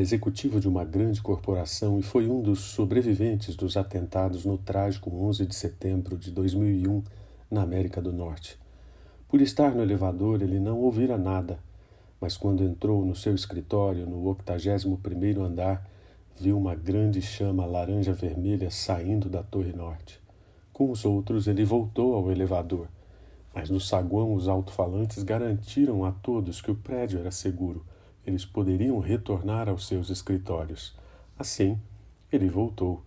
executivo de uma grande corporação e foi um dos sobreviventes dos atentados no trágico 11 de setembro de 2001 na América do Norte. Por estar no elevador, ele não ouvira nada, mas quando entrou no seu escritório no 81º andar, viu uma grande chama laranja-vermelha saindo da torre norte. Com os outros, ele voltou ao elevador, mas no saguão os alto-falantes garantiram a todos que o prédio era seguro. Eles poderiam retornar aos seus escritórios. Assim, ele voltou,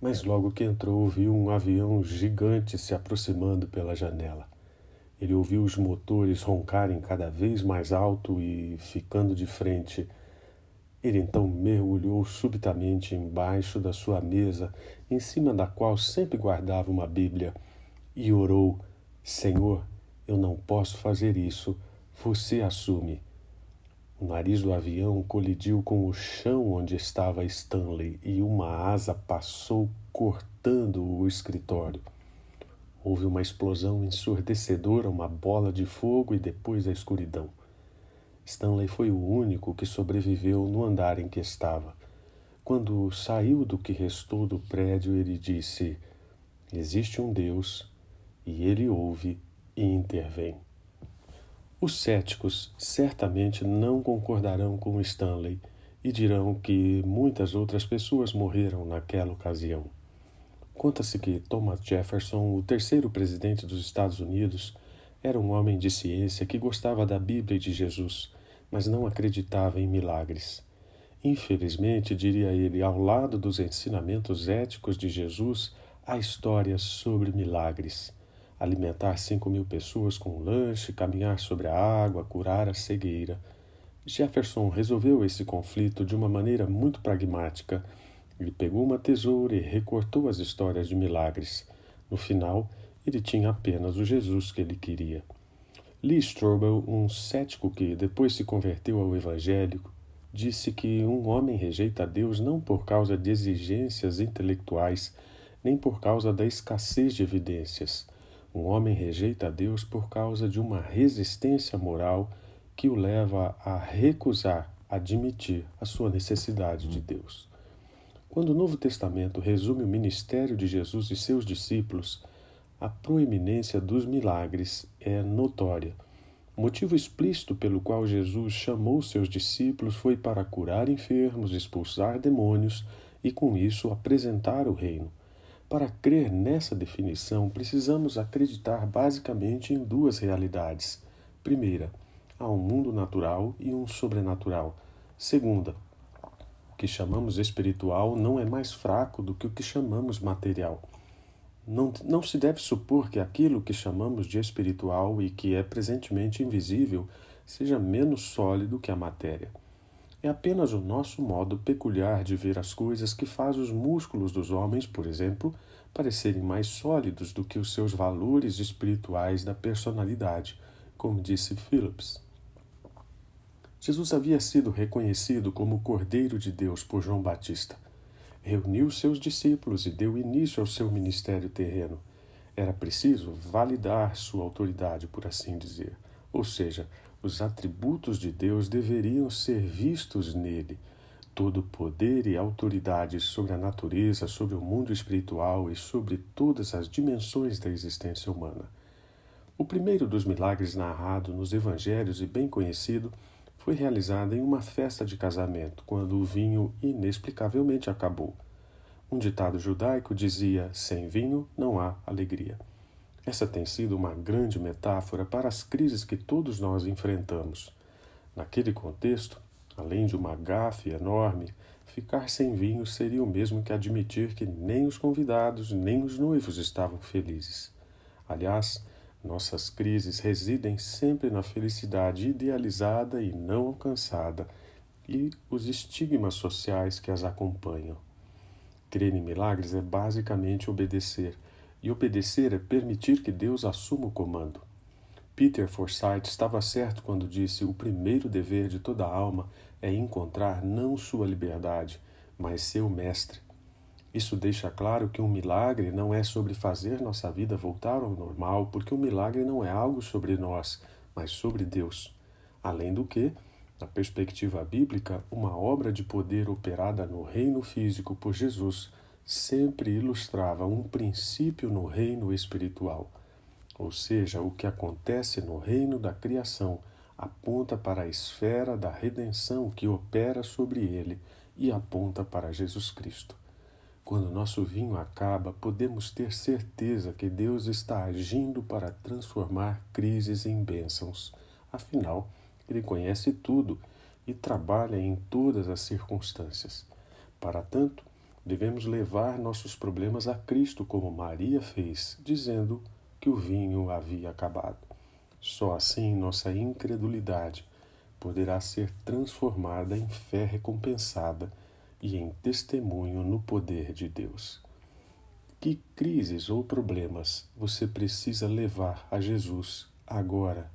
mas logo que entrou, viu um avião gigante se aproximando pela janela. Ele ouviu os motores roncarem cada vez mais alto e ficando de frente ele então mergulhou subitamente embaixo da sua mesa, em cima da qual sempre guardava uma Bíblia, e orou: Senhor, eu não posso fazer isso, você assume. O nariz do avião colidiu com o chão onde estava Stanley e uma asa passou cortando o escritório. Houve uma explosão ensurdecedora, uma bola de fogo e depois a escuridão. Stanley foi o único que sobreviveu no andar em que estava. Quando saiu do que restou do prédio, ele disse: Existe um Deus e ele ouve e intervém. Os céticos certamente não concordarão com Stanley e dirão que muitas outras pessoas morreram naquela ocasião. Conta-se que Thomas Jefferson, o terceiro presidente dos Estados Unidos, era um homem de ciência que gostava da Bíblia e de Jesus, mas não acreditava em milagres. Infelizmente, diria ele, ao lado dos ensinamentos éticos de Jesus, há histórias sobre milagres. Alimentar cinco mil pessoas com lanche, caminhar sobre a água, curar a cegueira. Jefferson resolveu esse conflito de uma maneira muito pragmática. Ele pegou uma tesoura e recortou as histórias de milagres. No final, ele tinha apenas o Jesus que ele queria. Lee Strobel, um cético que depois se converteu ao Evangelho, disse que um homem rejeita Deus não por causa de exigências intelectuais, nem por causa da escassez de evidências. Um homem rejeita a Deus por causa de uma resistência moral que o leva a recusar admitir a sua necessidade de Deus. Quando o Novo Testamento resume o ministério de Jesus e seus discípulos, a proeminência dos milagres é notória. O motivo explícito pelo qual Jesus chamou seus discípulos foi para curar enfermos, expulsar demônios e, com isso, apresentar o reino. Para crer nessa definição, precisamos acreditar basicamente em duas realidades. Primeira, há um mundo natural e um sobrenatural. Segunda, o que chamamos espiritual não é mais fraco do que o que chamamos material. Não, não se deve supor que aquilo que chamamos de espiritual e que é presentemente invisível seja menos sólido que a matéria. É apenas o nosso modo peculiar de ver as coisas que faz os músculos dos homens, por exemplo, parecerem mais sólidos do que os seus valores espirituais da personalidade, como disse Phillips. Jesus havia sido reconhecido como Cordeiro de Deus por João Batista reuniu seus discípulos e deu início ao seu ministério terreno. Era preciso validar sua autoridade, por assim dizer. Ou seja, os atributos de Deus deveriam ser vistos nele. Todo poder e autoridade sobre a natureza, sobre o mundo espiritual e sobre todas as dimensões da existência humana. O primeiro dos milagres narrado nos evangelhos e bem conhecido foi realizada em uma festa de casamento, quando o vinho inexplicavelmente acabou. Um ditado judaico dizia: sem vinho não há alegria. Essa tem sido uma grande metáfora para as crises que todos nós enfrentamos. Naquele contexto, além de uma gafe enorme, ficar sem vinho seria o mesmo que admitir que nem os convidados nem os noivos estavam felizes. Aliás, nossas crises residem sempre na felicidade idealizada e não alcançada e os estigmas sociais que as acompanham. Crer em milagres é basicamente obedecer, e obedecer é permitir que Deus assuma o comando. Peter Forsyth estava certo quando disse: o primeiro dever de toda alma é encontrar não sua liberdade, mas seu mestre. Isso deixa claro que um milagre não é sobre fazer nossa vida voltar ao normal, porque o um milagre não é algo sobre nós, mas sobre Deus. Além do que, Na perspectiva bíblica, uma obra de poder operada no reino físico por Jesus sempre ilustrava um princípio no reino espiritual. Ou seja, o que acontece no reino da criação aponta para a esfera da redenção que opera sobre ele e aponta para Jesus Cristo. Quando nosso vinho acaba, podemos ter certeza que Deus está agindo para transformar crises em bênçãos. Afinal, ele conhece tudo e trabalha em todas as circunstâncias. Para tanto, devemos levar nossos problemas a Cristo, como Maria fez, dizendo que o vinho havia acabado. Só assim nossa incredulidade poderá ser transformada em fé recompensada e em testemunho no poder de Deus. Que crises ou problemas você precisa levar a Jesus agora?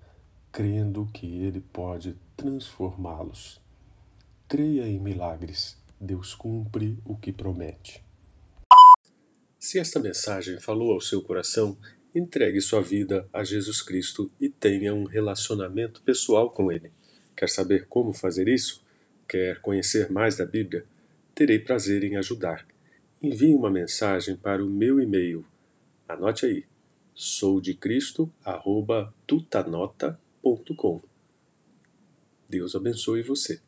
crendo que Ele pode transformá-los. Creia em milagres, Deus cumpre o que promete. Se esta mensagem falou ao seu coração, entregue sua vida a Jesus Cristo e tenha um relacionamento pessoal com Ele. Quer saber como fazer isso? Quer conhecer mais da Bíblia? Terei prazer em ajudar. Envie uma mensagem para o meu e-mail. Anote aí: soudecristo@tutanota.com Deus abençoe você.